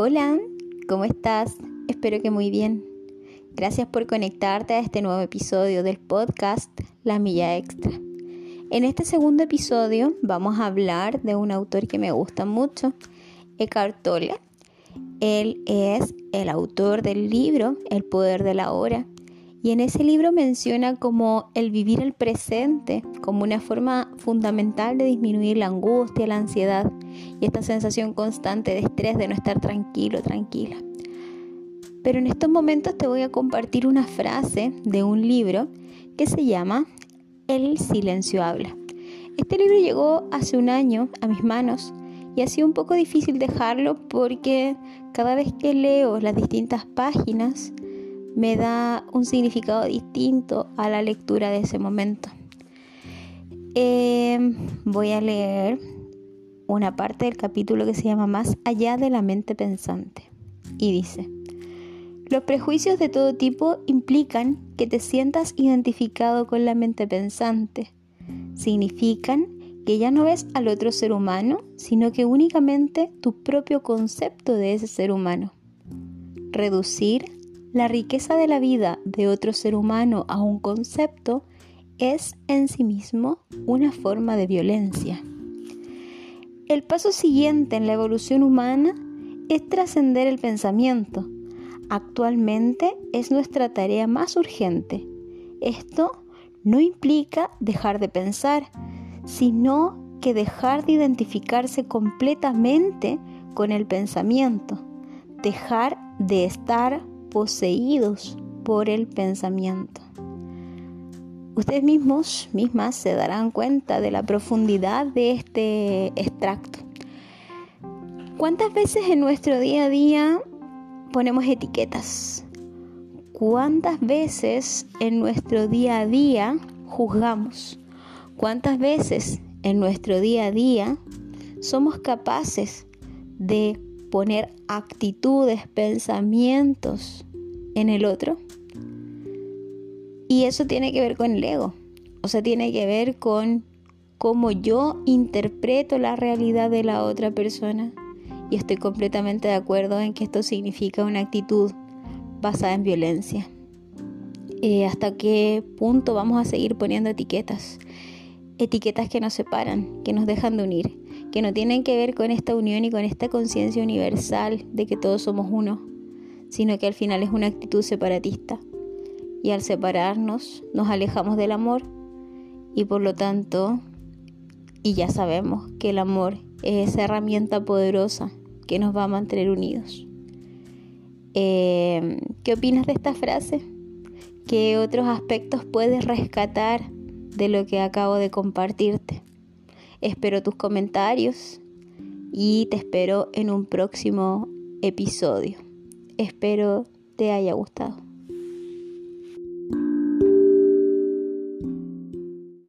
Hola, ¿cómo estás? Espero que muy bien. Gracias por conectarte a este nuevo episodio del podcast La Milla Extra. En este segundo episodio vamos a hablar de un autor que me gusta mucho, Eckhart Tolle. Él es el autor del libro El Poder de la Hora y en ese libro menciona como el vivir el presente como una forma fundamental de disminuir la angustia, la ansiedad y esta sensación constante de estrés de no estar tranquilo, tranquila. Pero en estos momentos te voy a compartir una frase de un libro que se llama El silencio habla. Este libro llegó hace un año a mis manos y ha sido un poco difícil dejarlo porque cada vez que leo las distintas páginas me da un significado distinto a la lectura de ese momento. Em, voy a leer una parte del capítulo que se llama Más allá de la mente pensante. Y dice, los prejuicios de todo tipo implican que te sientas identificado con la mente pensante. Significan que ya no ves al otro ser humano, sino que únicamente tu propio concepto de ese ser humano. Reducir la riqueza de la vida de otro ser humano a un concepto es en sí mismo una forma de violencia. El paso siguiente en la evolución humana es trascender el pensamiento. Actualmente es nuestra tarea más urgente. Esto no implica dejar de pensar, sino que dejar de identificarse completamente con el pensamiento, dejar de estar poseídos por el pensamiento. Ustedes mismos, mismas, se darán cuenta de la profundidad de este extracto. ¿Cuántas veces en nuestro día a día ponemos etiquetas? ¿Cuántas veces en nuestro día a día juzgamos? ¿Cuántas veces en nuestro día a día somos capaces de poner actitudes, pensamientos en el otro. Y eso tiene que ver con el ego. O sea, tiene que ver con cómo yo interpreto la realidad de la otra persona. Y estoy completamente de acuerdo en que esto significa una actitud basada en violencia. Eh, ¿Hasta qué punto vamos a seguir poniendo etiquetas? Etiquetas que nos separan, que nos dejan de unir que no tienen que ver con esta unión y con esta conciencia universal de que todos somos uno, sino que al final es una actitud separatista. Y al separarnos nos alejamos del amor y por lo tanto, y ya sabemos que el amor es esa herramienta poderosa que nos va a mantener unidos. Eh, ¿Qué opinas de esta frase? ¿Qué otros aspectos puedes rescatar de lo que acabo de compartirte? Espero tus comentarios y te espero en un próximo episodio. Espero te haya gustado.